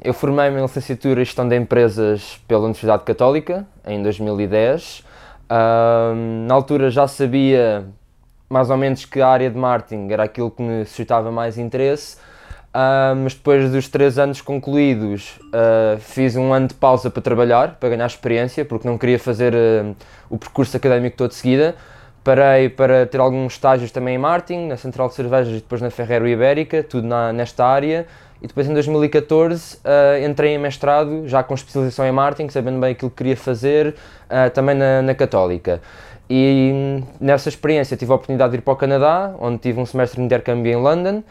Eu formei-me em licenciatura em Gestão de Empresas pela Universidade Católica em 2010. Uh, na altura já sabia mais ou menos que a área de marketing era aquilo que me suscitava mais interesse, uh, mas depois dos três anos concluídos uh, fiz um ano de pausa para trabalhar, para ganhar experiência, porque não queria fazer o percurso académico todo de seguida. Parei para ter alguns estágios também em marketing, na Central de Cervejas e depois na Ferrero Ibérica, tudo na, nesta área e depois em 2014 uh, eh, entrei em mestrado, já com especialização em marketing, sabendo bem aquilo que queria fazer, uh, também na, na Católica. E nessa experiência tive a oportunidade de ir para o Canadá, onde tive um semestre de intercâmbio em London.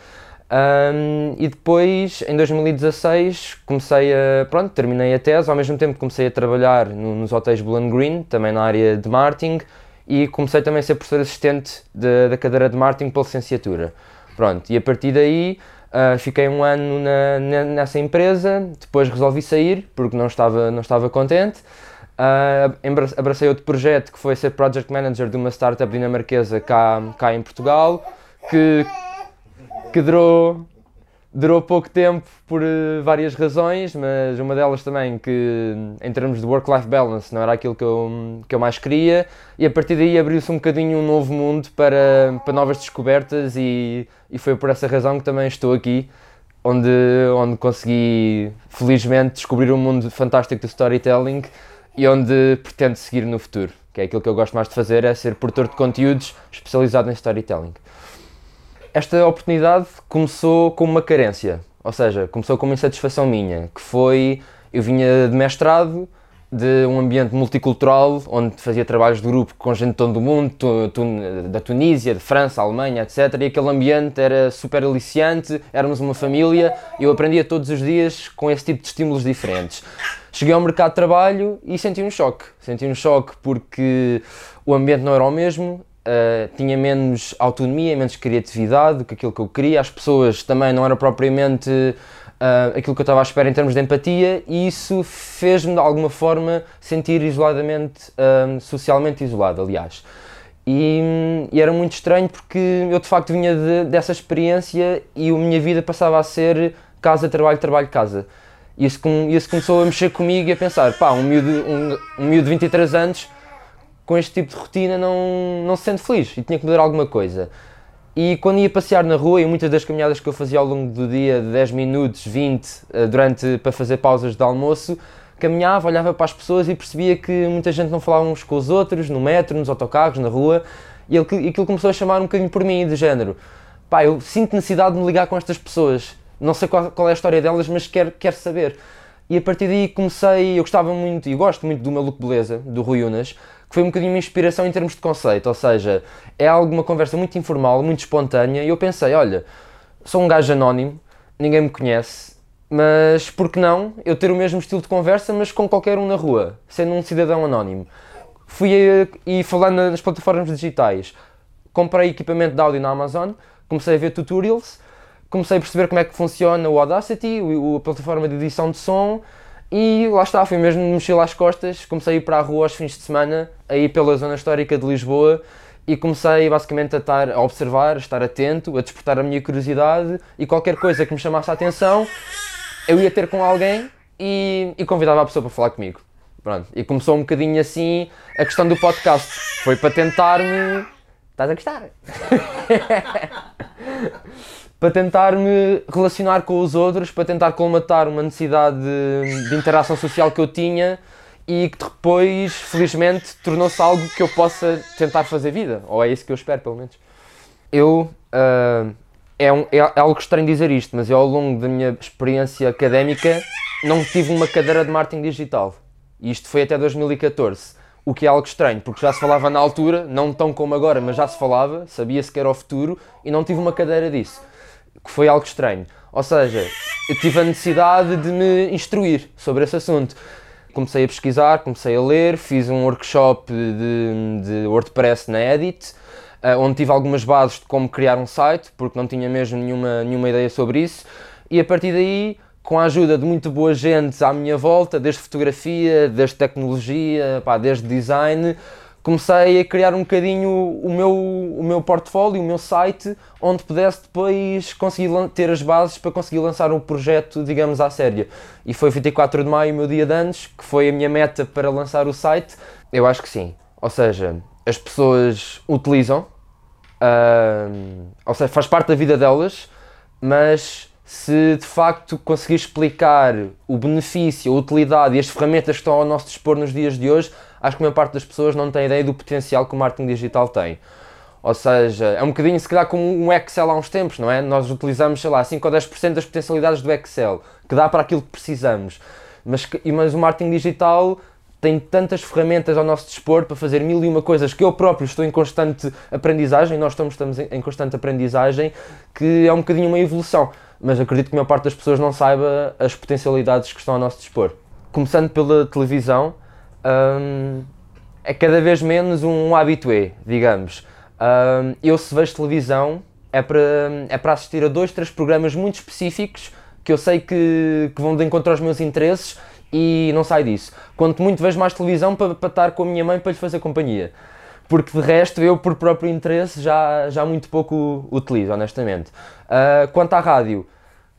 Um, e depois, em 2016, comecei a. Pronto, terminei a tese, ao mesmo tempo comecei a trabalhar no, nos hotéis Blue Green, também na área de marketing, e comecei também a ser professor assistente da cadeira de marketing pela licenciatura. Pronto, e a partir daí Uh, fiquei um ano na, nessa empresa, depois resolvi sair porque não estava, não estava contente. Uh, abracei outro projeto que foi ser Project Manager de uma startup dinamarquesa cá, cá em Portugal, que, que durou, durou pouco tempo por uh, várias razões, mas uma delas também que, em termos de work-life balance, não era aquilo que eu, que eu mais queria, e a partir daí abriu-se um bocadinho um novo mundo para, para novas descobertas, e, e foi por essa razão que também estou aqui, onde, onde consegui, felizmente, descobrir um mundo fantástico do storytelling e onde pretendo seguir no futuro, que é aquilo que eu gosto mais de fazer, é ser produtor de conteúdos especializado em storytelling esta oportunidade começou com uma carência, ou seja, começou com uma insatisfação minha, que foi, eu vinha de mestrado, de um ambiente multicultural, onde fazia trabalhos de grupo com gente de todo o mundo, tu, tu, da Tunísia, de França, Alemanha, etc. E aquele ambiente era super aliciante, éramos uma família, eu aprendia todos os dias com esse tipo de estímulos diferentes. Cheguei ao mercado de trabalho e senti um choque. Senti um choque porque o ambiente não era o mesmo, Uh, tinha menos autonomia, menos criatividade do que aquilo que eu queria. As pessoas também não eram propriamente uh, aquilo que eu estava à espera em termos de empatia, e isso fez-me de alguma forma sentir isoladamente, uh, socialmente isolado, aliás. E, e, era muito estranho porque eu de facto vinha de, dessa experiência e a minha vida passava a ser casa, trabalho, trabalho, casa. E isso, isso começou a mexer comigo e a pensar: pá, um miúdo, um, um miúdo de 23 anos com este tipo de rotina não, não se sente feliz e tinha que mudar alguma coisa. E quando ia passear na rua, e muitas das caminhadas que eu fazia ao longo do dia, de 10 minutos, 20, eh, durante, para fazer pausas de almoço, caminhava, olhava para as pessoas e percebia que muita gente não falava uns com os outros, no metro, nos autocarros, na rua, e aquilo começou a chamar um bocadinho por mim, de género. Pá, eu sinto necessidade de me ligar com estas pessoas. Não sei qual, qual é a história delas, mas quero, quero saber. E a partir daí comecei, eu gostava muito, e gosto muito do Maluco Beleza, do Rui Unas, que foi um bocadinho uma inspiração em termos de conceito, ou seja, é alguma conversa muito informal, muito espontânea, e eu pensei, olha, sou um gajo anónimo, ninguém me conhece, mas por que não eu ter o mesmo estilo de conversa, mas com qualquer um na rua, sendo um cidadão anónimo? Fui a, e falando nas plataformas digitais, comprei equipamento de áudio na Amazon, comecei a ver tutorials, comecei a perceber como é que funciona o Audacity, a plataforma de edição de som, e lá está, fui mesmo de mochila às costas, comecei a ir para a rua aos fins de semana, a ir pela zona histórica de Lisboa e comecei basicamente a estar a observar, a estar atento, a despertar a minha curiosidade e qualquer coisa que me chamasse a atenção, eu ia ter com alguém e, e convidava a pessoa para falar comigo. Pronto, e começou um bocadinho assim a questão do podcast. Foi para tentar-me. Estás a gostar? para tentar me relacionar com os outros, para tentar colmatar uma necessidade de, de interação social que eu tinha e que depois, felizmente, tornou-se algo que eu possa tentar fazer vida, ou é isso que eu espero, pelo menos. Eu, uh, é, um, é, algo estranho dizer isto, mas eu ao longo da minha experiência académica não tive uma cadeira de marketing digital. E isto foi até 2014. O que é algo estranho, porque já se falava na altura, não tão como agora, mas já se falava, sabia-se que era o futuro, e não tive uma cadeira disso que foi algo estranho. Ou seja, eu tive a necessidade de me instruir sobre esse assunto. Comecei a pesquisar, comecei a ler, fiz um workshop de, de WordPress na Edit, uh, onde tive algumas bases de como criar um site, porque não tinha mesmo nenhuma, nenhuma ideia sobre isso, e a partir daí, com a ajuda de muito boa gente à minha volta, desde fotografia, desde tecnologia, pá, desde design, comecei a criar um bocadinho o meu, o meu portfólio, o meu site, onde pudesse depois conseguir ter as bases para conseguir lançar um projeto, digamos, à séria. E foi 24 de maio, meu dia de anos, que foi a minha meta para lançar o site. Eu acho que sim. Ou seja, as pessoas utilizam, uh, ou seja, faz parte da vida delas, mas se de facto conseguir explicar o benefício, a utilidade e as ferramentas que estão ao nosso dispor nos dias de hoje, acho que a maior parte das pessoas não tem ideia do potencial que o marketing digital tem. Ou seja, é um bocadinho se calhar como um Excel há uns tempos, não é? Nós utilizamos, sei lá, 5 ou 10% das potencialidades do Excel, que dá para aquilo que precisamos. Mas, mas o marketing digital tem tantas ferramentas ao nosso dispor para fazer mil e uma coisas que eu próprio estou em constante aprendizagem, nós estamos, estamos em constante aprendizagem, que é um bocadinho uma evolução. Mas acredito que a maior parte das pessoas não saiba as potencialidades que estão ao nosso dispor. Começando pela televisão, hum, é cada vez menos um habitué, digamos. Hum, eu, se vejo televisão, é para, é para assistir a dois, três programas muito específicos que eu sei que, que vão de encontro aos meus interesses e não sai disso. Quanto muito vejo mais televisão para, para estar com a minha mãe para lhe fazer companhia. Porque de resto eu, por próprio interesse, já, já muito pouco utilizo, honestamente. Uh, quanto à rádio,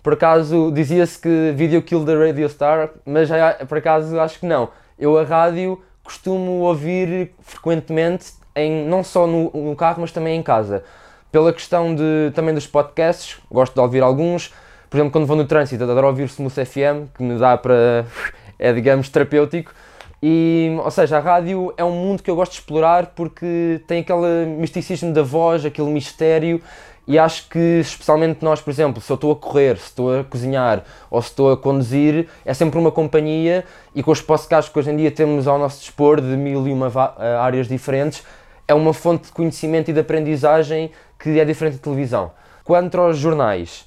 por acaso dizia-se que Video Kill the Radio Star, mas já, por acaso acho que não. Eu a rádio costumo ouvir frequentemente, em, não só no, no carro, mas também em casa. Pela questão de, também dos podcasts, gosto de ouvir alguns. Por exemplo, quando vou no trânsito, adoro ouvir Smooth FM, que me dá para é, digamos, terapêutico. E, ou seja, a rádio é um mundo que eu gosto de explorar porque tem aquele misticismo da voz, aquele mistério, e acho que, especialmente nós, por exemplo, se eu estou a correr, se estou a cozinhar ou se estou a conduzir, é sempre uma companhia e com os podcasts que hoje em dia temos ao nosso dispor de mil e uma eh, áreas diferentes, é uma fonte de conhecimento e de aprendizagem que é diferente da televisão. Quanto aos jornais,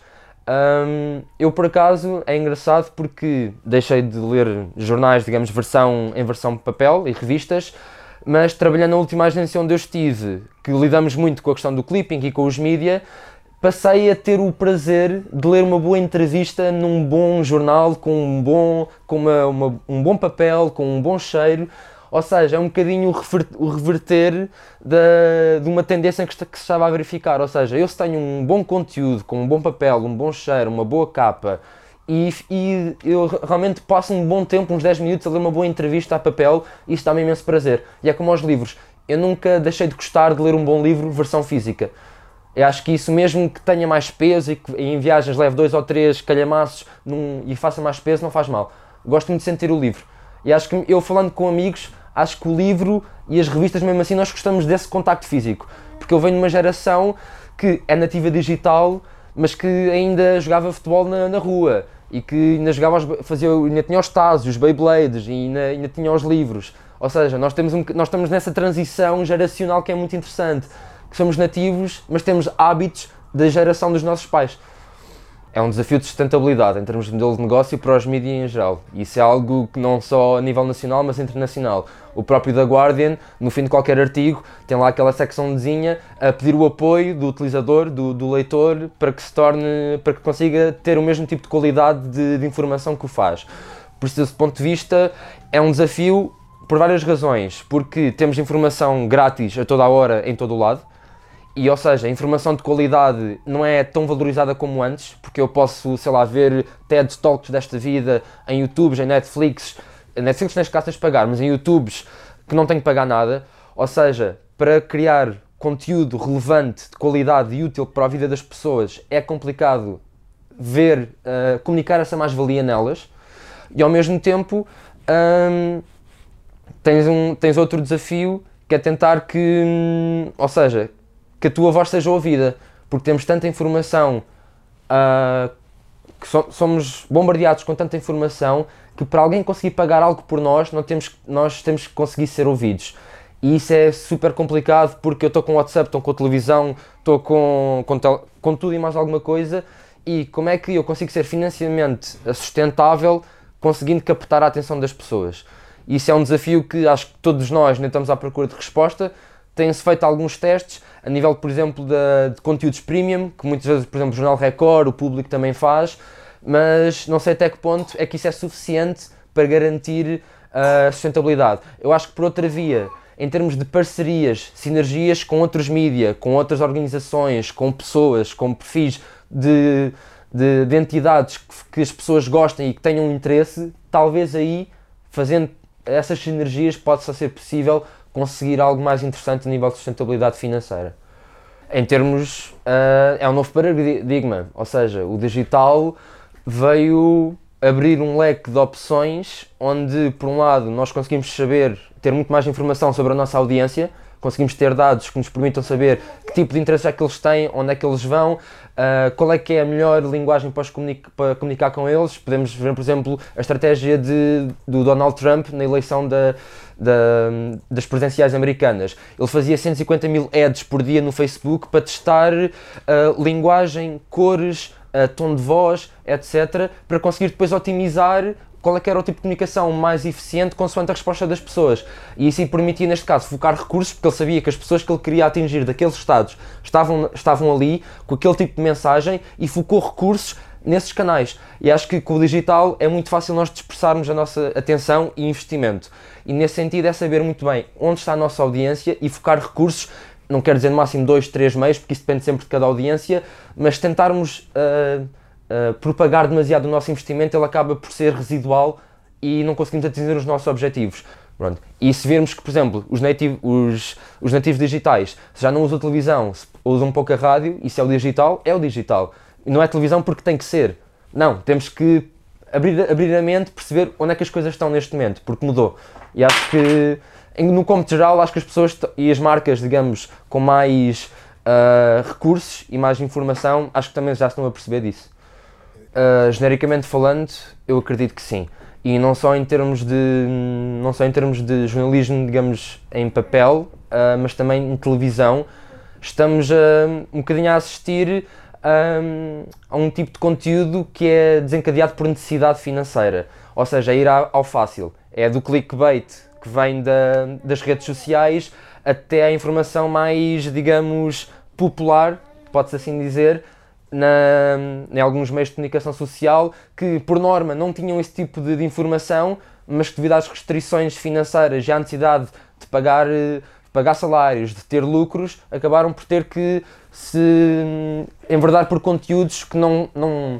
um, eu por acaso é engraçado porque deixei de ler jornais, digamos, versão, em versão papel e revistas, mas trabalhando na última agência onde eu estive, que lidamos muito com a questão do clipping e com os mídia, passei a ter o prazer de ler uma boa entrevista num bom jornal, com um bom, com uma, uma, um bom papel, com um bom cheiro, ou seja, é um bocadinho o reverter da, de uma tendência que, que se estava a verificar. Ou seja, eu se tenho um bom conteúdo, com um bom papel, um bom cheiro, uma boa capa, e, e, eu realmente passo um bom tempo, uns 10 minutos, a ler uma boa entrevista a papel, isso dá-me imenso prazer. E é como aos livros, eu nunca deixei de gostar de ler um bom livro versão física. Eu acho que isso mesmo que tenha mais peso e que em viagens leve dois ou três calhamaços num, e faça mais peso, não faz mal. Gosto muito de sentir o livro. E acho que eu falando com amigos, acho que o livro e as revistas, mesmo assim, nós gostamos desse contacto físico. Porque eu venho de uma geração que é nativa digital, mas que ainda jogava futebol na, na rua e que ainda jogava, fazia, ainda tinha os Tazos, os Beyblades e ainda, ainda tinha os livros. Ou seja, nós, temos um, nós estamos nessa transição geracional que é muito interessante. Que somos nativos, mas temos hábitos da geração dos nossos pais é um desafio de sustentabilidade em termos de modelo de negócio para os mídias em geral. Isso é algo que não só a nível nacional, mas internacional. O próprio The Guardian, no fim de qualquer artigo, tem lá aquela secçãozinha a pedir o apoio do utilizador, do, do leitor, para que se torne, para que consiga ter o mesmo tipo de qualidade de, de informação que o faz. Por isso, desse ponto de vista, é um desafio por várias razões. Porque temos informação grátis a toda a hora, em todo o lado e, ou seja, a informação de qualidade não é tão valorizada como antes, porque eu posso, sei lá, ver TED Talks desta vida em YouTubes, em Netflix. Netflix neste caso tens de pagar, mas em YouTubes que não tenho que pagar nada. Ou seja, para criar conteúdo relevante, de qualidade e útil para a vida das pessoas, é complicado ver, uh, comunicar essa mais-valia nelas. E ao mesmo tempo, um, tens, um, tens outro desafio que é tentar que, hum, ou seja, que a tua voz seja ouvida, porque temos tanta informação, uh, que so somos bombardeados com tanta informação que para alguém conseguir pagar algo por nós, nós temos, nós temos que conseguir ser ouvidos. E isso é super complicado porque eu estou com WhatsApp, estou com a televisão, estou com, com, com tudo e mais alguma coisa. E como é que eu consigo ser financeiramente sustentável conseguindo captar a atenção das pessoas? Isso é um desafio que acho que todos nós ainda estamos à procura de resposta, têm-se feito alguns testes a nível, por exemplo, de, de, conteúdos premium, que muitas vezes, por exemplo, o Jornal Record, o público também faz, mas não sei até que ponto é que isso é suficiente para garantir a sustentabilidade. Eu acho que por outra via em termos de parcerias, sinergias com outros mídia, com outras organizações, com pessoas, com perfis de, de, de entidades que, que, as pessoas gostem e que tenham interesse, talvez aí, fazendo essas sinergias, possa ser possível conseguir algo mais interessante a nível de sustentabilidade financeira. Em termos, uh, é um novo paradigma, ou seja, o digital veio abrir um leque de opções onde, por um lado, nós conseguimos saber, ter muito mais informação sobre a nossa audiência, conseguimos ter dados que nos permitam saber que tipo de interesse é que eles têm, onde é que eles vão, uh, qual é que é a melhor linguagem para, comunicar, para comunicar com eles. Podemos ver, por exemplo, a estratégia de, do Donald Trump na eleição da, da, das presidenciais americanas. Ele fazia 150 mil ads por dia no Facebook para testar uh, linguagem, cores, tom de voz, etc., para conseguir depois otimizar qual é que era o tipo de comunicação mais eficiente consoante a resposta das pessoas. E isso permitia, neste caso, focar recursos, porque ele sabia que as pessoas que ele queria atingir daqueles estados estavam, estavam ali com aquele tipo de mensagem e focou recursos nesses canais. E acho que com o digital é muito fácil nós dispersarmos a nossa atenção e investimento. E nesse sentido é saber muito bem onde está a nossa audiência e focar recursos não quero dizer no máximo dois, três meses, porque isso depende sempre de cada audiência, mas tentarmos uh, uh, propagar demasiado o nosso investimento, ele acaba por ser residual e não conseguimos atingir os nossos objetivos. Pronto. E se virmos que, por exemplo, os, native, os, os nativos digitais já não usam televisão, usam pouco a rádio, isso é o digital, é o digital. Não é televisão porque tem que ser. Não, temos que abrir, abrir a mente, perceber onde é que as coisas estão neste momento, porque mudou. E acho que no cômputo geral, acho que as pessoas e as marcas, digamos, com mais uh, recursos e mais informação, acho que também já estão a perceber disso. Uh, genericamente falando, eu acredito que sim. E não só em termos de, não só em termos de jornalismo, digamos, em papel, uh, mas também em televisão, estamos um bocadinho a assistir a um tipo de conteúdo que é desencadeado por necessidade financeira. Ou seja, é ir ao fácil. É do clickbait que vem da, das redes sociais até a informação mais, digamos, popular, pode-se assim dizer, na, em alguns meios de comunicação social que, por norma, não tinham esse tipo de, de informação, mas que, devido às restrições financeiras e à necessidade de pagar, de pagar salários, de ter lucros, acabaram por ter que se enverdar por conteúdos que não, não,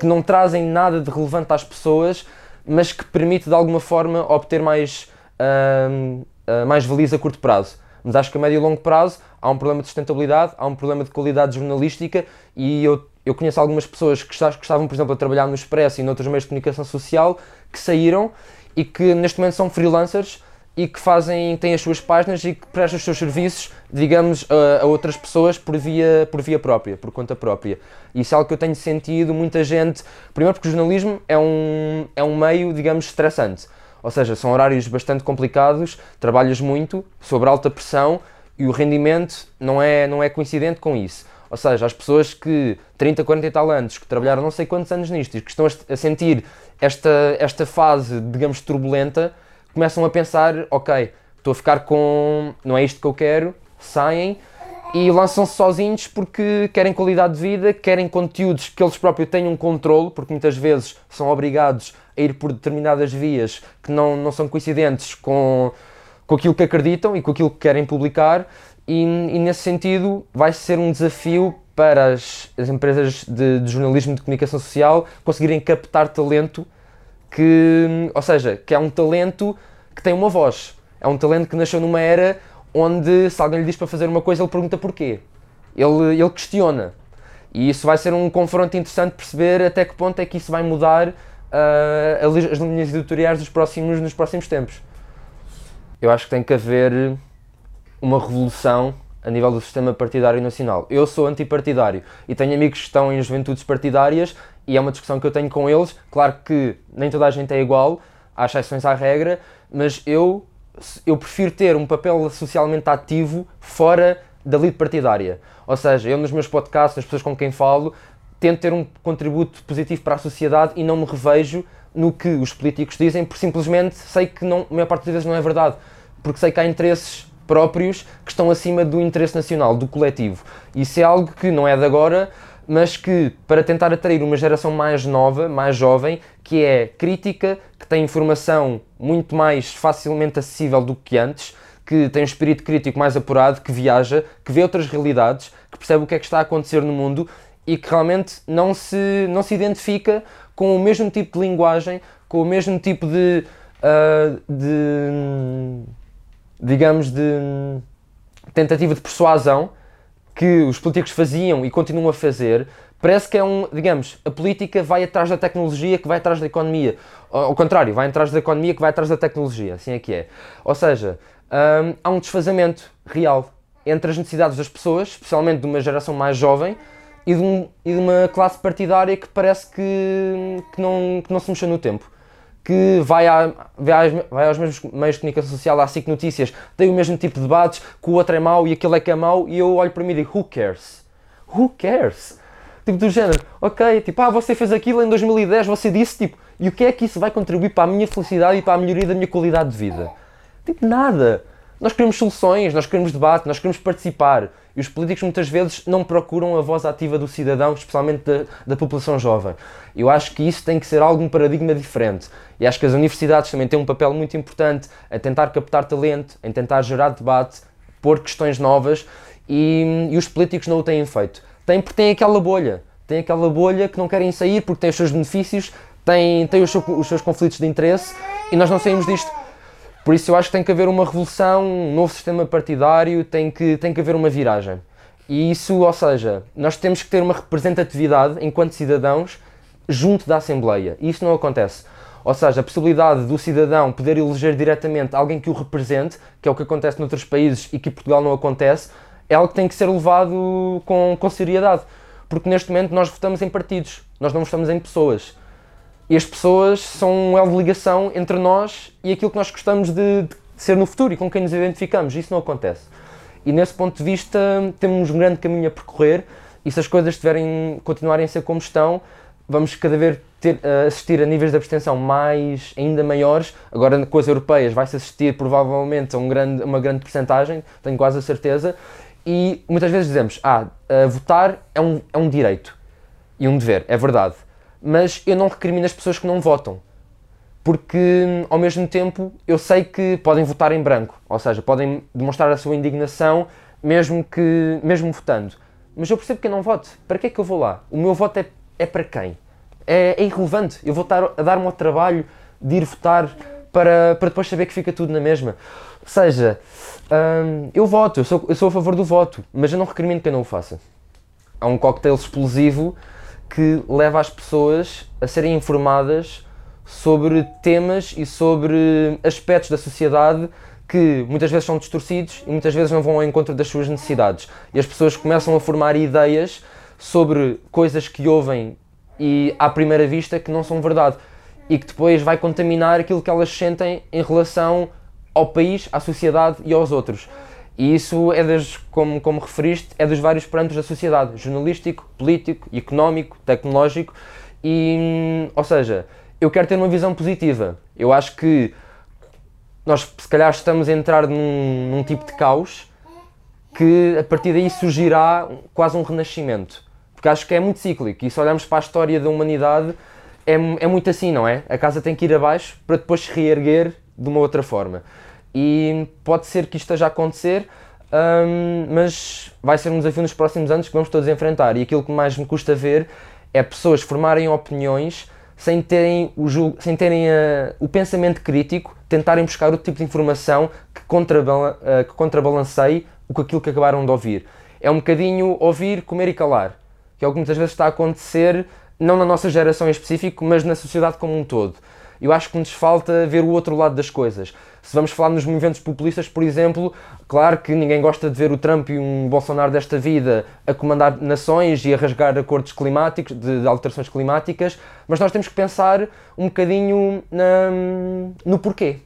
que não trazem nada de relevante às pessoas, mas que permite de alguma forma obter mais uh, mais valias a curto prazo. Mas acho que a médio e longo prazo há um problema de sustentabilidade, há um problema de qualidade jornalística e eu, eu conheço algumas pessoas que estavam, por exemplo, a trabalhar no Expresso e noutros meios de comunicação social que saíram e que neste momento são freelancers e que fazem, têm as suas páginas e que prestam os seus serviços, digamos, a, a, outras pessoas por via, por via própria, por conta própria. Isso é algo que eu tenho sentido, muita gente, primeiro porque o jornalismo é um, é um meio, digamos, estressante. Ou seja, são horários bastante complicados, trabalhas muito, sobre alta pressão e o rendimento não é, não é coincidente com isso. Ou seja, as pessoas que 30, 40 e tal anos, que trabalharam não sei quantos anos nisto e que estão a sentir esta, esta fase, digamos, turbulenta, começam a pensar: ok, estou a ficar com. não é isto que eu quero, saem e lançam-se sozinhos porque querem qualidade de vida, querem conteúdos que eles próprios tenham controle, porque muitas vezes são obrigados a ir por determinadas vias que não, não são coincidentes com, com aquilo que acreditam e com aquilo que querem publicar, e, e nesse sentido vai ser um desafio para as, as empresas de, de, jornalismo de comunicação social conseguirem captar talento que, ou seja, que é um talento que tem uma voz, é um talento que nasceu numa era onde se alguém lhe diz para fazer uma coisa ele pergunta porquê, ele, ele questiona. E isso vai ser um confronto interessante perceber até que ponto é que isso vai mudar uh, as linhas editoriais dos próximos, nos próximos tempos. Eu acho que tem que haver uma revolução a nível do sistema partidário nacional. Eu sou antipartidário e tenho amigos que estão em juventudes partidárias e é uma discussão que eu tenho com eles. Claro que nem toda a gente é igual, há exceções à regra, mas eu, eu prefiro ter um papel socialmente ativo fora da lide partidária. Ou seja, eu nos meus podcasts, as pessoas com quem falo, tento ter um contributo positivo para a sociedade e não me revejo no que os políticos dizem, porque simplesmente sei que não, a maior parte das vezes não é verdade, porque sei que há interesses próprios que estão acima do interesse nacional, do coletivo. Isso é algo que não é de agora, mas que para tentar atrair uma geração mais nova, mais jovem, que é crítica, que tem informação muito mais facilmente acessível do que antes, que tem um espírito crítico mais apurado, que viaja, que vê outras realidades, que percebe o que é que está a acontecer no mundo e que realmente não se, não se identifica com o mesmo tipo de linguagem, com o mesmo tipo de. Uh, de digamos, de tentativa de persuasão que os políticos faziam e continuam a fazer, parece que é um, digamos, a política vai atrás da tecnologia que vai atrás da economia. Ao contrário, vai atrás da economia que vai atrás da tecnologia, assim é que é. Ou seja, hum, há um desfazamento real entre as necessidades das pessoas, especialmente de uma geração mais jovem, e de, um, e de uma classe partidária que parece que, que, não, que não se mexeu no tempo que vai, a, vai, aos, vai aos mesmos meios de comunicação social, à SIC Notícias, tem o mesmo tipo de debates, que o outro é mau e aquele é que é mau, e eu olho para mim e digo, who cares? Who cares? Tipo, do género, ok, tipo, ah, você fez aquilo em 2010, você disse, tipo, e o que é que isso vai contribuir para a minha felicidade e para a melhoria da minha qualidade de vida? Tipo, nada. Nós queremos soluções, nós queremos debate, nós queremos participar. E os políticos muitas vezes não procuram a voz ativa do cidadão, especialmente da, da população jovem. Eu acho que isso tem que ser algum paradigma diferente. E acho que as universidades também têm um papel muito importante a tentar captar talento, em tentar gerar debate, pôr questões novas e, e os políticos não o têm feito. Tem porque têm aquela bolha. Tem aquela bolha que não querem sair porque têm os seus benefícios, têm, têm os, os seus conflitos de interesse e nós não saímos disto por isso eu acho que tem que haver uma revolução, um novo sistema partidário, tem que, tem que haver uma viragem. E isso, ou seja, nós temos que ter uma representatividade enquanto cidadãos junto da Assembleia. E isso não acontece. Ou seja, a possibilidade do cidadão poder eleger diretamente alguém que o represente, que é o que acontece noutros países e que em Portugal não acontece, é algo que tem que ser levado com, com seriedade. Porque neste momento nós votamos em partidos, nós não votamos em pessoas. E as pessoas são um elo de ligação entre nós e aquilo que nós gostamos de, de ser no futuro e com quem nos identificamos. Isso não acontece. E nesse ponto de vista temos um grande caminho a percorrer e se as coisas tiverem, continuarem a ser como estão, vamos cada vez ter, uh, assistir a níveis de abstenção mais, ainda maiores. Agora com as europeias vai-se assistir provavelmente a um grande, uma grande porcentagem, tenho quase a certeza. E muitas vezes dizemos, ah, votar é um, é um direito e um dever, é verdade mas eu não recrimino as pessoas que não votam. Porque, ao mesmo tempo, eu sei que podem votar em branco, ou seja, podem demonstrar a sua indignação mesmo, que, mesmo votando. Mas eu percebo que eu não voto. Para que é que eu vou lá? O meu voto é, é para quem? É, é irrelevante. Eu vou estar a dar-me ao trabalho de ir votar para, para depois saber que fica tudo na mesma. Ou seja, hum, eu voto, eu sou, eu sou a favor do voto, mas eu não recrimino que eu não o faça. Há um coquetel explosivo que leva as pessoas a serem informadas sobre temas e sobre aspectos da sociedade que muitas vezes são distorcidos e muitas vezes não vão ao encontro das suas necessidades. E as pessoas começam a formar ideias sobre coisas que ouvem e à primeira vista que não são verdade e que depois vai contaminar aquilo que elas sentem em relação ao país, à sociedade e aos outros. E isso é das, como, como referiste, é dos vários parâmetros da sociedade, jornalístico, político, económico, tecnológico, e, ou seja, eu quero ter uma visão positiva. Eu acho que nós se calhar estamos a entrar num, num tipo de caos que a partir daí surgirá quase um renascimento. Porque acho que é muito cíclico e se olharmos para a história da humanidade é, é muito assim, não é? A casa tem que ir abaixo para depois se reerguer de uma outra forma. E pode ser que isto esteja a acontecer, um, mas vai ser um desafio nos próximos anos que vamos todos enfrentar. E aquilo que mais me custa ver é pessoas formarem opiniões sem terem o, sem terem a, o pensamento crítico, tentarem buscar outro tipo de informação que, contrabala, uh, que contrabalanceie o que aquilo que acabaram de ouvir. É um bocadinho ouvir, comer e calar, que é o que muitas vezes está a acontecer, não na nossa geração em específico, mas na sociedade como um todo eu acho que nos falta ver o outro lado das coisas. Se vamos falar nos movimentos populistas, por exemplo, claro que ninguém gosta de ver o Trump e um Bolsonaro desta vida a comandar nações e a rasgar acordos climáticos, de, de alterações climáticas, mas nós temos que pensar um bocadinho na, no porquê.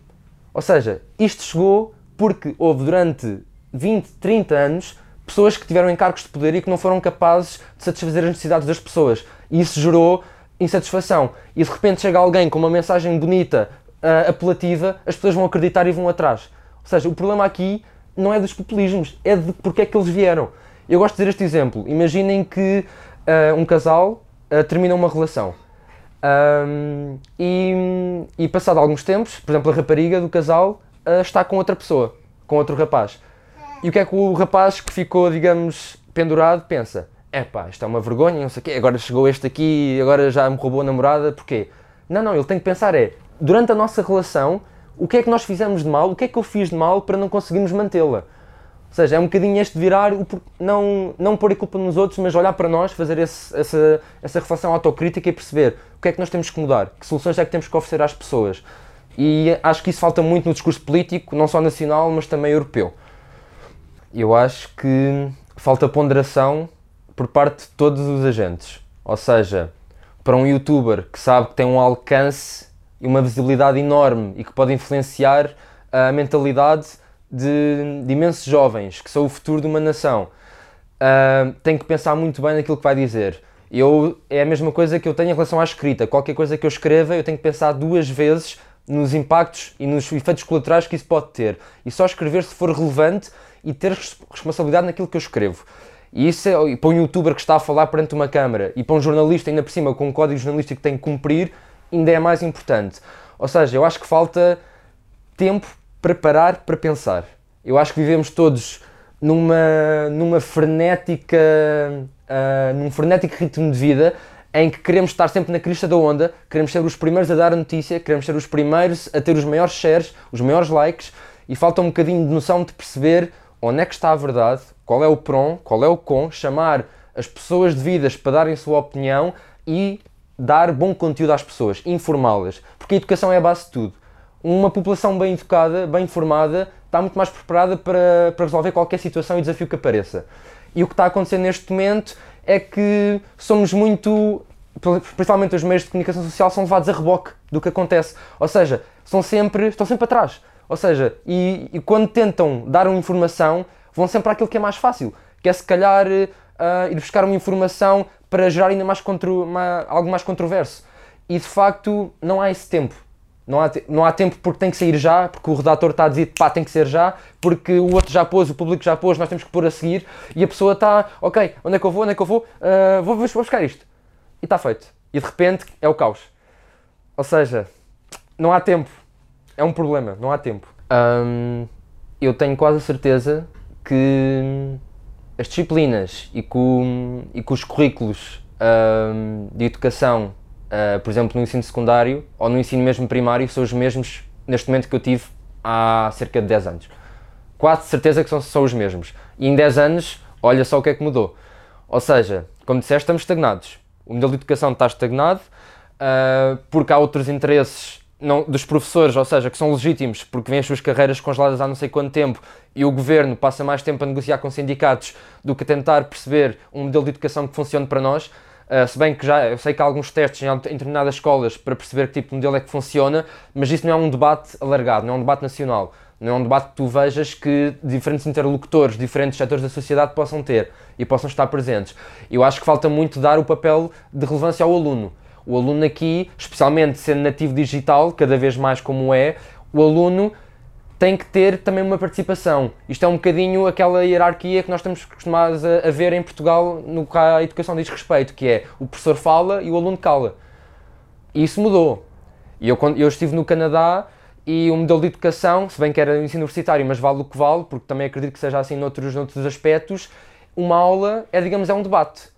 Ou seja, isto chegou porque houve durante 20, 30 anos pessoas que tiveram encargos de poder e que não foram capazes de satisfazer as necessidades das pessoas. E isso gerou insatisfação e de repente chega alguém com uma mensagem bonita, uh, apelativa, as pessoas vão acreditar e vão atrás. Ou seja, o problema aqui não é dos populismos, é de porque é que eles vieram. Eu gosto de dizer este exemplo. Imaginem que uh, um casal uh, termina uma relação. Um, e, e passado alguns tempos, por exemplo, a rapariga do casal está com outra pessoa. com outro rapaz. E o que é que o rapaz que ficou, digamos, pendurado pensa? É pá, isto é uma vergonha, não sei o quê, agora chegou este aqui, agora já me roubou a namorada, porquê? Não, não, ele tem que pensar é, durante a nossa relação, o que é que nós fizemos de mal, o que é que eu fiz de mal para não conseguirmos mantê-la? Ou seja, é um bocadinho este virar, não, não pôr a culpa nos outros, mas olhar para nós, fazer esse, essa, essa reflexão autocrítica e perceber o que é que nós temos que mudar, que soluções é que temos que oferecer às pessoas. E acho que isso falta muito no discurso político, não só nacional, mas também europeu. Eu acho que falta ponderação por parte de todos os agentes. Ou seja, para um youtuber que sabe que tem um alcance e uma visibilidade enorme e que pode influenciar a mentalidade de, de imensos jovens que são o futuro de uma nação, uh, tem que pensar muito bem naquilo que vai dizer. Eu, é a mesma coisa que eu tenho em relação à escrita. Qualquer coisa que eu escreva, eu tenho que pensar duas vezes nos impactos e nos efeitos colaterais que isso pode ter. E só escrever se for relevante e ter responsabilidade naquilo que eu escrevo. E isso é, e para um youtuber que está a falar perante uma câmara e para um jornalista, ainda por cima, com um código jornalístico que tem que cumprir, ainda é mais importante. Ou seja, eu acho que falta tempo para parar para pensar. Eu acho que vivemos todos numa, numa frenética, uh, num frenético ritmo de vida em que queremos estar sempre na crista da onda, queremos ser os primeiros a dar a notícia, queremos ser os primeiros a ter os maiores shares, os maiores likes e falta um bocadinho de noção de perceber onde é que está a verdade, qual é o pró, qual é o com, chamar as pessoas devidas para darem sua opinião e dar bom conteúdo às pessoas, informá-las, porque a educação é a base de tudo. Uma população bem educada, bem informada, está muito mais preparada para, para resolver qualquer situação e desafio que apareça. E o que está a acontecer neste momento é que somos muito, principalmente os meios de comunicação social, são levados a reboque do que acontece. Ou seja, são sempre, estão sempre atrás. Ou seja, e, e quando tentam dar uma informação, vão sempre àquilo que é mais fácil, que é se calhar uh, ir buscar uma informação para gerar ainda mais contro, uma, algo mais controverso. E de facto não há esse tempo. Não há, não há tempo porque tem que sair já, porque o redator está a dizer pá, tem que ser já, porque o outro já pôs, o público já pôs, nós temos que pôr a seguir e a pessoa está, ok, onde é que eu vou, onde é que eu vou, uh, vou, vou buscar isto. E está feito. E de repente é o caos. Ou seja, não há tempo. É um problema, não há tempo. Eu tenho quase a certeza que as disciplinas e com, e com os currículos um, de educação uh, por exemplo, no ensino secundário ou no ensino mesmo primário, são os mesmos neste momento que eu tive há cerca de 10 anos. Quase certeza que são, são os mesmos. E em 10 anos, olha só o que é que mudou. Ou seja, como disseste, estamos estagnados. O modelo de educação está estagnado uh, porque há outros interesses não, dos professores, ou seja, que são legítimos porque vêm as suas carreiras congeladas há não sei quanto tempo e o governo passa mais tempo a negociar com sindicatos do que a tentar perceber um modelo de educação que funcione para nós. Uh, se bem que já eu sei que há alguns testes em, em determinadas escolas para perceber que tipo de modelo é que funciona, mas isso não é um debate alargado, não é um debate nacional. Não é um debate que tu vejas que diferentes interlocutores, diferentes setores da sociedade possam ter e possam estar presentes. Eu acho que falta muito dar o papel de relevância ao aluno. O aluno aqui, especialmente sendo nativo digital, cada vez mais como é, o aluno tem que ter também uma participação. Isto é um bocadinho aquela hierarquia que nós estamos acostumados a, a ver em Portugal no que a educação diz respeito, que é o professor fala e o aluno cala. E isso mudou. E eu, eu estive no Canadá e o modelo de educação, se bem que era ensino universitário, mas vale o que vale, porque também acredito que seja assim noutros, noutros aspectos, uma aula é, digamos, é um debate,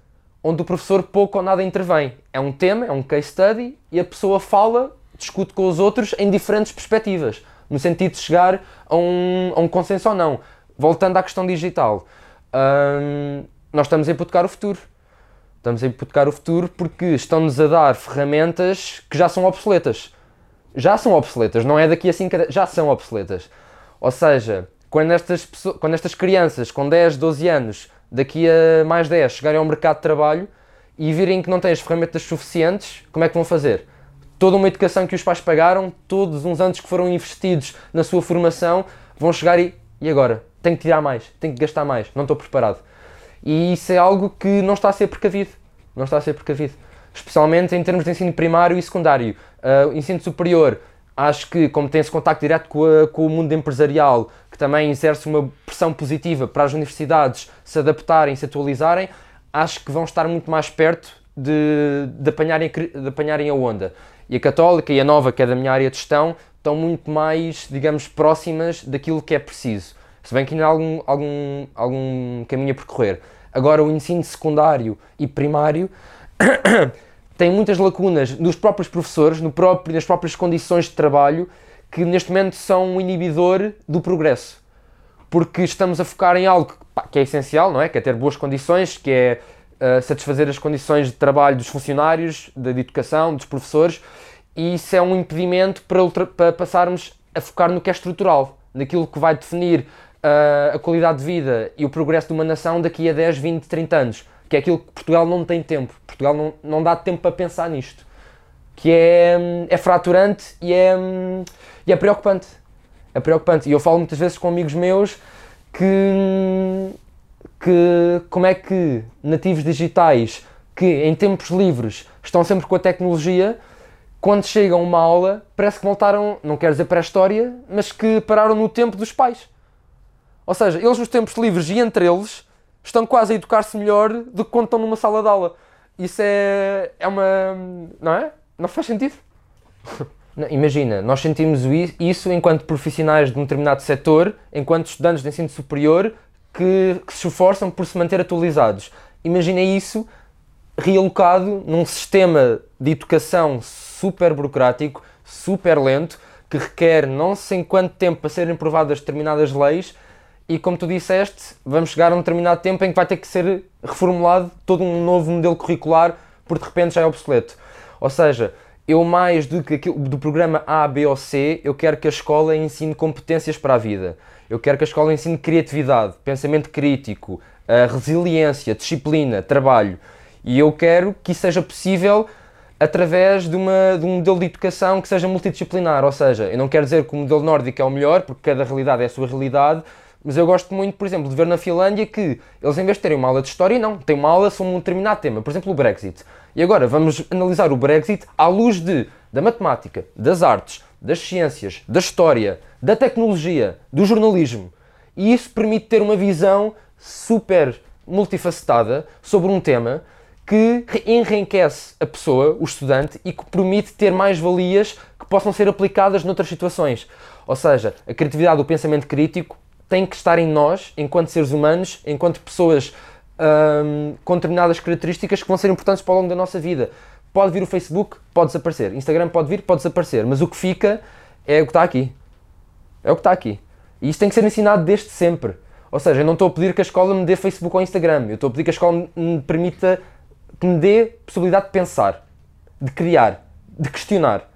onde o professor pouco ou nada intervém. É um tema, é um case study, e a pessoa fala, discute com os outros em diferentes perspectivas no sentido de chegar a um, a um consenso ou não. Voltando à questão digital, hum, nós estamos a hipotecar o futuro. Estamos a hipotecar o futuro porque estão-nos a dar ferramentas que já são obsoletas. Já são obsoletas, não é daqui a 5 já são obsoletas. Ou seja, quando estas, pessoas, quando estas crianças com 10, 12 anos, daqui a mais 10, chegarem ao mercado de trabalho e virem que não têm as ferramentas suficientes, como é que vão fazer? toda uma educação que os pais pagaram, todos uns anos que foram investidos na sua formação, vão chegar e, e agora? Tenho que tirar mais, tenho que gastar mais, não estou preparado. E isso é algo que não está a ser precavido. Não está a ser precavido. Especialmente em termos de ensino primário e secundário. Uh, ensino superior, acho que, como tem esse contacto direto com, a, com, o mundo empresarial, também exerce uma pressão positiva para as universidades se adaptarem, se atualizarem, acho que vão estar muito mais perto de, de, apanharem, de apanharem a onda. E a Católica e a Nova, que é da minha área de gestão, estão muito mais, digamos, próximas daquilo que é preciso. Se bem que ainda há algum, algum, algum caminho a percorrer. Agora, o ensino secundário e primário tem muitas lacunas nos próprios professores, no próprio, nas próprias condições de trabalho, que neste momento são um inibidor do progresso. Porque estamos a focar em algo pá, que é essencial, não é? Que é ter boas condições, que é uh, satisfazer as condições de trabalho dos funcionários, da educação, dos professores, e isso é um impedimento para, ultra, para passarmos a focar no que é estrutural, naquilo que vai definir uh, a qualidade de vida e o progresso de uma nação daqui a 10, 20, 30 anos que é aquilo que Portugal não tem tempo. Portugal não, não dá tempo para pensar nisto. Que é, é fraturante e é, e é preocupante. É preocupante. E eu falo muitas vezes com amigos meus que, que como é que nativos digitais que em tempos livres estão sempre com a tecnologia, quando chegam a uma aula, parece que voltaram, não quero dizer para a história, mas que pararam no tempo dos pais. Ou seja, eles nos tempos livres e entre eles estão quase a educar-se melhor do que quando estão numa sala de aula. Isso é, é uma. Não é? Não faz sentido. Imagina, nós sentimos isso enquanto profissionais de um determinado setor, enquanto estudantes de ensino superior que, que se esforçam por se manter atualizados. Imagina isso realocado num sistema de educação super burocrático, super lento, que requer não sei quanto tempo para serem aprovadas determinadas leis e como tu disseste, vamos chegar a um determinado tempo em que vai ter que ser reformulado todo um novo modelo curricular porque de repente já é obsoleto. Ou seja, eu mais do que aquilo, do programa A, B ou C, eu quero que a escola ensine competências para a vida. Eu quero que a escola ensine criatividade, pensamento crítico, resiliência, disciplina, trabalho. E eu quero que isso seja possível através de, uma, de um modelo de educação que seja multidisciplinar. Ou seja, eu não quero dizer que o modelo nórdico é o melhor, porque cada realidade é a sua realidade, mas eu gosto muito, por exemplo, de ver na Finlândia que eles, em vez de terem uma aula de história, não, têm uma aula sobre um determinado tema, por exemplo, o Brexit. E agora vamos analisar o Brexit à luz de, da matemática, das artes, das ciências, da história, da tecnologia, do jornalismo. E isso permite ter uma visão super multifacetada sobre um tema que enriquece a pessoa, o estudante, e que permite ter mais valias que possam ser aplicadas noutras situações. Ou seja, a criatividade, o pensamento crítico tem que estar em nós, enquanto seres humanos, enquanto pessoas um, com determinadas características que vão ser importantes para o longo da nossa vida. Pode vir o Facebook, pode desaparecer. Instagram pode vir, pode desaparecer. Mas o que fica é o que está aqui. É o que está aqui. E isso tem que ser ensinado desde sempre. Ou seja, eu não estou a pedir que a escola me dê Facebook ou Instagram. Eu estou a pedir que a escola me permita, que me dê possibilidade de pensar, de criar, de questionar.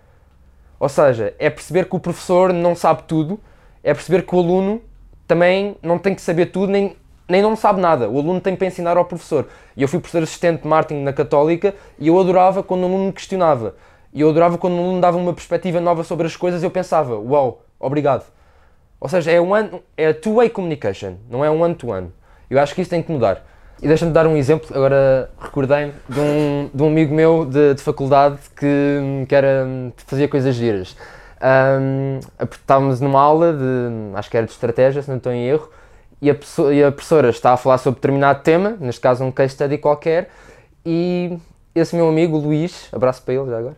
Ou seja, é perceber que o professor não sabe tudo, é perceber que o aluno também não tem que saber tudo, nem, nem não sabe nada. O aluno tem para ensinar ao professor. E eu fui professor assistente de marketing na Católica e eu adorava quando o aluno me questionava. E eu adorava quando o aluno dava uma perspectiva nova sobre as coisas eu pensava, uau, wow, obrigado. Ou seja, é, one, é two-way communication, não é um one-to-one. -one. Eu acho que isso tem que mudar. E deixa-me dar um exemplo, agora recordei-me de um, de um amigo meu de, de faculdade que, que era, fazia coisas giras. Um, estávamos numa aula de, acho que era de estratégia, se não estou em erro, e a, pessoa, e a professora está a falar sobre determinado tema, neste caso um case study qualquer, e esse meu amigo, Luís, abraço para ele já agora,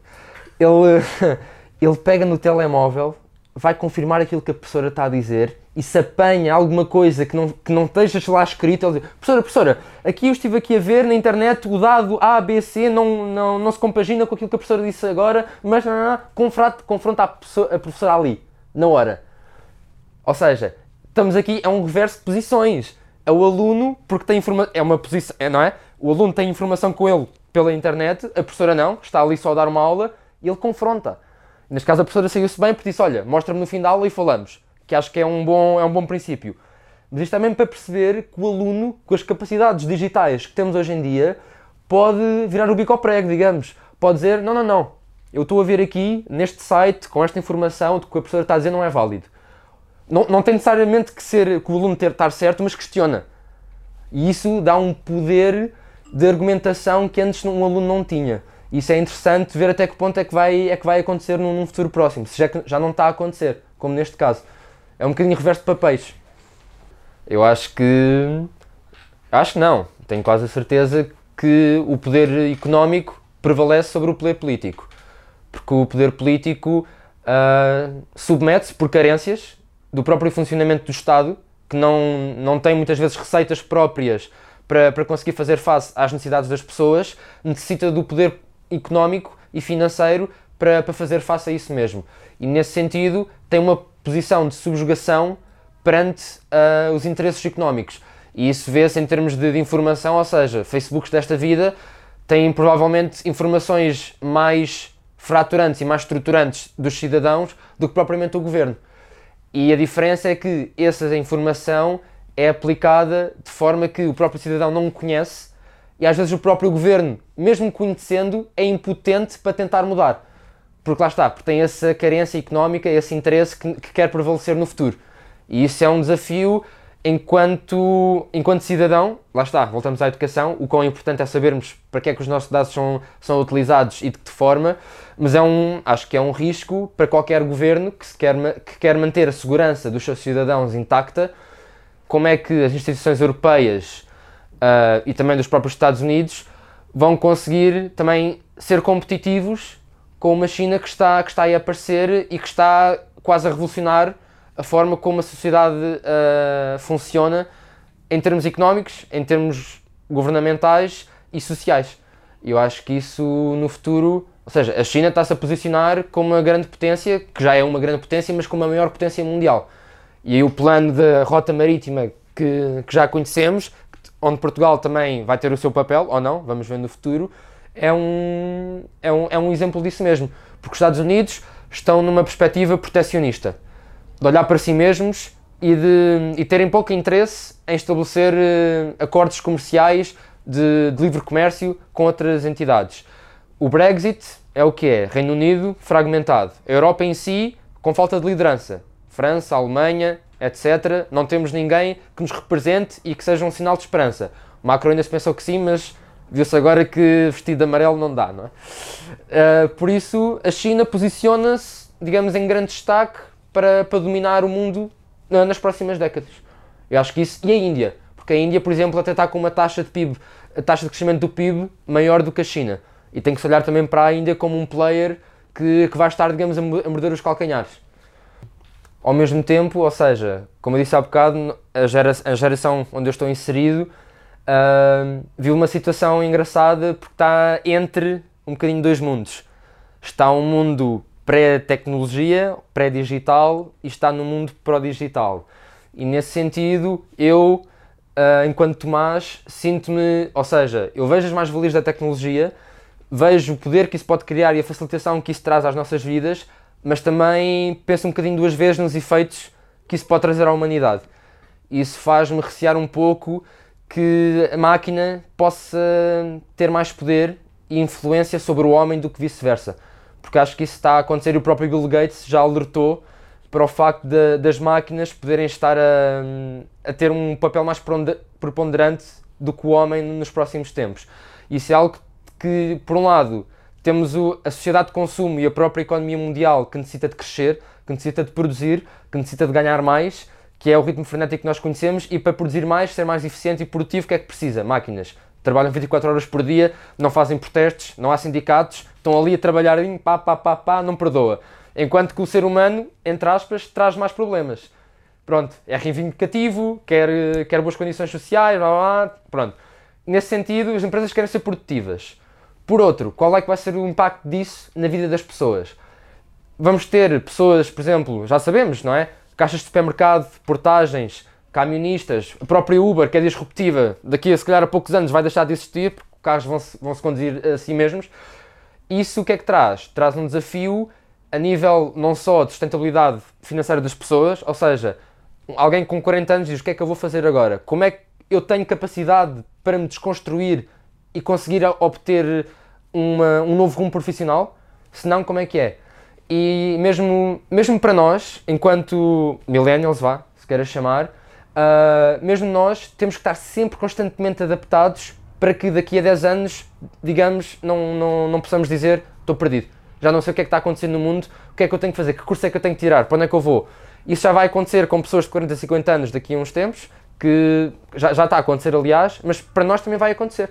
ele, ele pega no telemóvel vai confirmar aquilo que a professora está a dizer e se apanha alguma coisa que não, que não esteja lá escrito, ele diz, professora, professora, aqui eu estive aqui a ver na internet o dado A, B, C não, não, não se compagina com aquilo que a professora disse agora, mas não, não, não, confronta, confronta a, professora, a professora ali, na hora. Ou seja, estamos aqui, é um reverso de posições. É o aluno, porque tem informação, é uma posição, é, não é? O aluno tem informação com ele pela internet, a professora não, está ali só a dar uma aula e ele confronta. Neste caso a professora saiu-se bem porque disse, olha, mostra-me no fim da aula e falamos. Que acho que é um bom, é um bom princípio. Mas isto também para perceber que o aluno, com as capacidades digitais que temos hoje em dia, pode virar o bico ao prego, digamos. Pode dizer, não, não, não, eu estou a ver aqui, neste site, com esta informação, de que a professora está a dizer não é válido. Não, não tem necessariamente que ser que o aluno ter estar certo, mas questiona. E isso dá um poder de argumentação que antes um aluno não tinha isso é interessante ver até que ponto é que vai, é que vai acontecer num, num futuro próximo, se já, já não está a acontecer, como neste caso. É um bocadinho reverso de papéis. Eu acho que. Acho que não. Tenho quase a certeza que o poder económico prevalece sobre o poder político. Porque o poder político uh, submete-se por carências do próprio funcionamento do Estado que não, não tem muitas vezes receitas próprias para, para conseguir fazer face às necessidades das pessoas, necessita do poder económico e financeiro para, para fazer face a isso mesmo. E nesse sentido tem uma posição de subjugação perante uh, os interesses económicos. E isso vê-se em termos de, de, informação, ou seja, Facebooks desta vida têm provavelmente informações mais fraturantes e mais estruturantes dos cidadãos do que propriamente o governo. E a diferença é que essa informação é aplicada de forma que o próprio cidadão não conhece e às vezes o próprio governo, mesmo conhecendo, é impotente para tentar mudar. Porque lá está, porque tem essa carência económica, esse interesse que, que quer prevalecer no futuro. E isso é um desafio enquanto, enquanto cidadão, lá está, voltamos à educação, o quão importante é sabermos para que é que os nossos dados são, são utilizados e de que forma, mas é um, acho que é um risco para qualquer governo que, se quer, que quer manter a segurança dos seus cidadãos intacta, como é que as instituições europeias uh, e também dos próprios Estados Unidos vão conseguir também ser competitivos com uma China que está, que está aí a aparecer e que está quase a revolucionar a forma como a sociedade uh, funciona em termos económicos, em termos governamentais e sociais. Eu acho que isso no futuro, ou seja, a China está-se a posicionar como uma grande potência, que já é uma grande potência, mas como a maior potência mundial. E aí o plano da rota marítima que, que já conhecemos, onde Portugal também vai ter o seu papel, ou não, vamos ver no futuro, é um, é um, é um exemplo disso mesmo. Porque os Estados Unidos estão numa perspectiva protecionista de olhar para si mesmos e, de, e terem pouco interesse em estabelecer uh, acordos comerciais de, de, livre comércio com outras entidades. O Brexit é o que é: Reino Unido fragmentado, a Europa em si com falta de liderança, França, Alemanha, etc. Não temos ninguém que nos represente e que seja um sinal de esperança. O Macron ainda se pensou que sim, mas viu-se agora que vestido de amarelo não dá, não é? Uh, por isso, a China posiciona-se, digamos, em grande destaque para, para dominar o mundo nas próximas décadas. Eu acho que isso. E a Índia? Porque a Índia, por exemplo, até está com uma taxa de PIB, a taxa de crescimento do PIB maior do que a China. E tem que se olhar também para a Índia como um player que, que vai estar, digamos, a morder os calcanhares. Ao mesmo tempo, ou seja, como eu disse há bocado, a, gera, a geração onde eu estou inserido uh, uma situação engraçada porque está entre um bocadinho dois mundos. Está um mundo pré-tecnologia, pré-digital e está no mundo pró-digital. E nesse sentido, eu, uh, enquanto Tomás, sinto-me, ou seja, eu vejo as mais-valias da tecnologia, vejo o poder que isso pode criar e a facilitação que isso traz às nossas vidas, mas também penso um bocadinho duas vezes nos efeitos que isso pode trazer à humanidade. Isso faz-me recear um pouco que a máquina possa ter mais poder e influência sobre o homem do que vice-versa porque acho que isso está a acontecer e o próprio Bill Gates já alertou para o facto de, das máquinas poderem estar a, a ter um papel mais preponderante do que o homem nos próximos tempos. Isso é algo que, por um lado, temos o, a sociedade de consumo e a própria economia mundial que necessita de crescer, que necessita de produzir, que necessita de ganhar mais, que é o ritmo frenético que nós conhecemos, e para produzir mais, ser mais eficiente e produtivo, o que é que precisa? Máquinas trabalham 24 horas por dia, não fazem protestos, não há sindicatos, estão ali a trabalhar, pá, pá, pá, pá, não perdoa. Enquanto que o ser humano, entre aspas, traz mais problemas. Pronto, é reivindicativo, quer, quer boas condições sociais, blá, blá, pronto. Nesse sentido, as empresas querem ser produtivas. Por outro, qual é que vai ser o impacto disso na vida das pessoas? Vamos ter pessoas, por exemplo, já sabemos, não é? Caixas de supermercado, portagens, camionistas, a própria Uber, que é disruptiva, daqui a se calhar a poucos anos vai deixar de existir, porque os carros vão -se, vão -se conduzir a si mesmos. Isso o que é que traz? Traz um desafio a nível não só de sustentabilidade financeira das pessoas, ou seja, alguém com 40 anos diz o que é que eu vou fazer agora? Como é que eu tenho capacidade para me desconstruir e conseguir obter uma, um novo rumo profissional? Se não, como é que é? E mesmo, mesmo para nós, enquanto millennials, vá, se queiras chamar, Uh, mesmo nós temos que estar sempre constantemente adaptados para que daqui a 10 anos, digamos, não, não, não possamos dizer estou perdido. Já não sei o que é que está acontecendo no mundo, o que é que eu tenho que fazer, que curso é que eu tenho que tirar, para onde é que eu vou. Isso já vai acontecer com pessoas de 40, 50 anos daqui a uns tempos, que já, já está a acontecer, aliás, mas para nós também vai acontecer.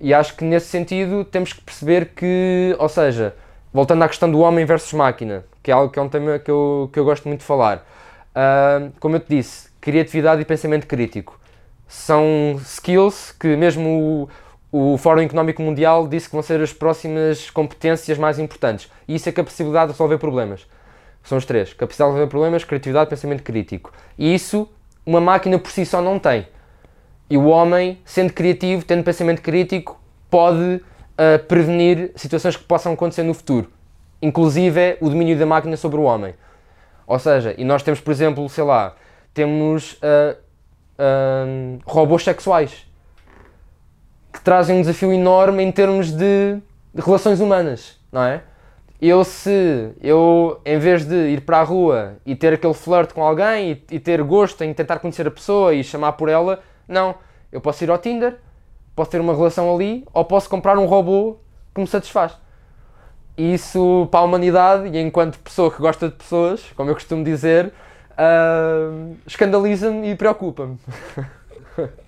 E acho que nesse sentido temos que perceber que, ou seja, voltando à questão do homem versus máquina, que é algo que é um tema que eu, que eu gosto muito de falar Uh, como eu te disse, criatividade e pensamento crítico são skills que mesmo o, o Fórum Económico Mundial disse que vão ser as próximas competências mais importantes. E isso é capacidade de resolver problemas. São os três: capacidade de resolver problemas, criatividade pensamento crítico. E isso uma máquina por si só não tem. E o homem, sendo criativo, tendo pensamento crítico, pode uh, prevenir situações que possam acontecer no futuro. Inclusive o domínio da máquina sobre o homem. Ou seja, e nós temos, por exemplo, sei lá, temos uh, uh, robôs sexuais que trazem um desafio enorme em termos de, de relações humanas, não é? eu se eu em vez de ir para a rua e ter aquele flirt com alguém e, e, ter gosto em tentar conhecer a pessoa e chamar por ela, não, eu posso ir ao Tinder, posso ter uma relação ali ou posso comprar um robô que me satisfaz. E isso para a humanidade e enquanto pessoa que gosta de pessoas, como eu costumo dizer, uh, escandaliza-me e preocupa-me.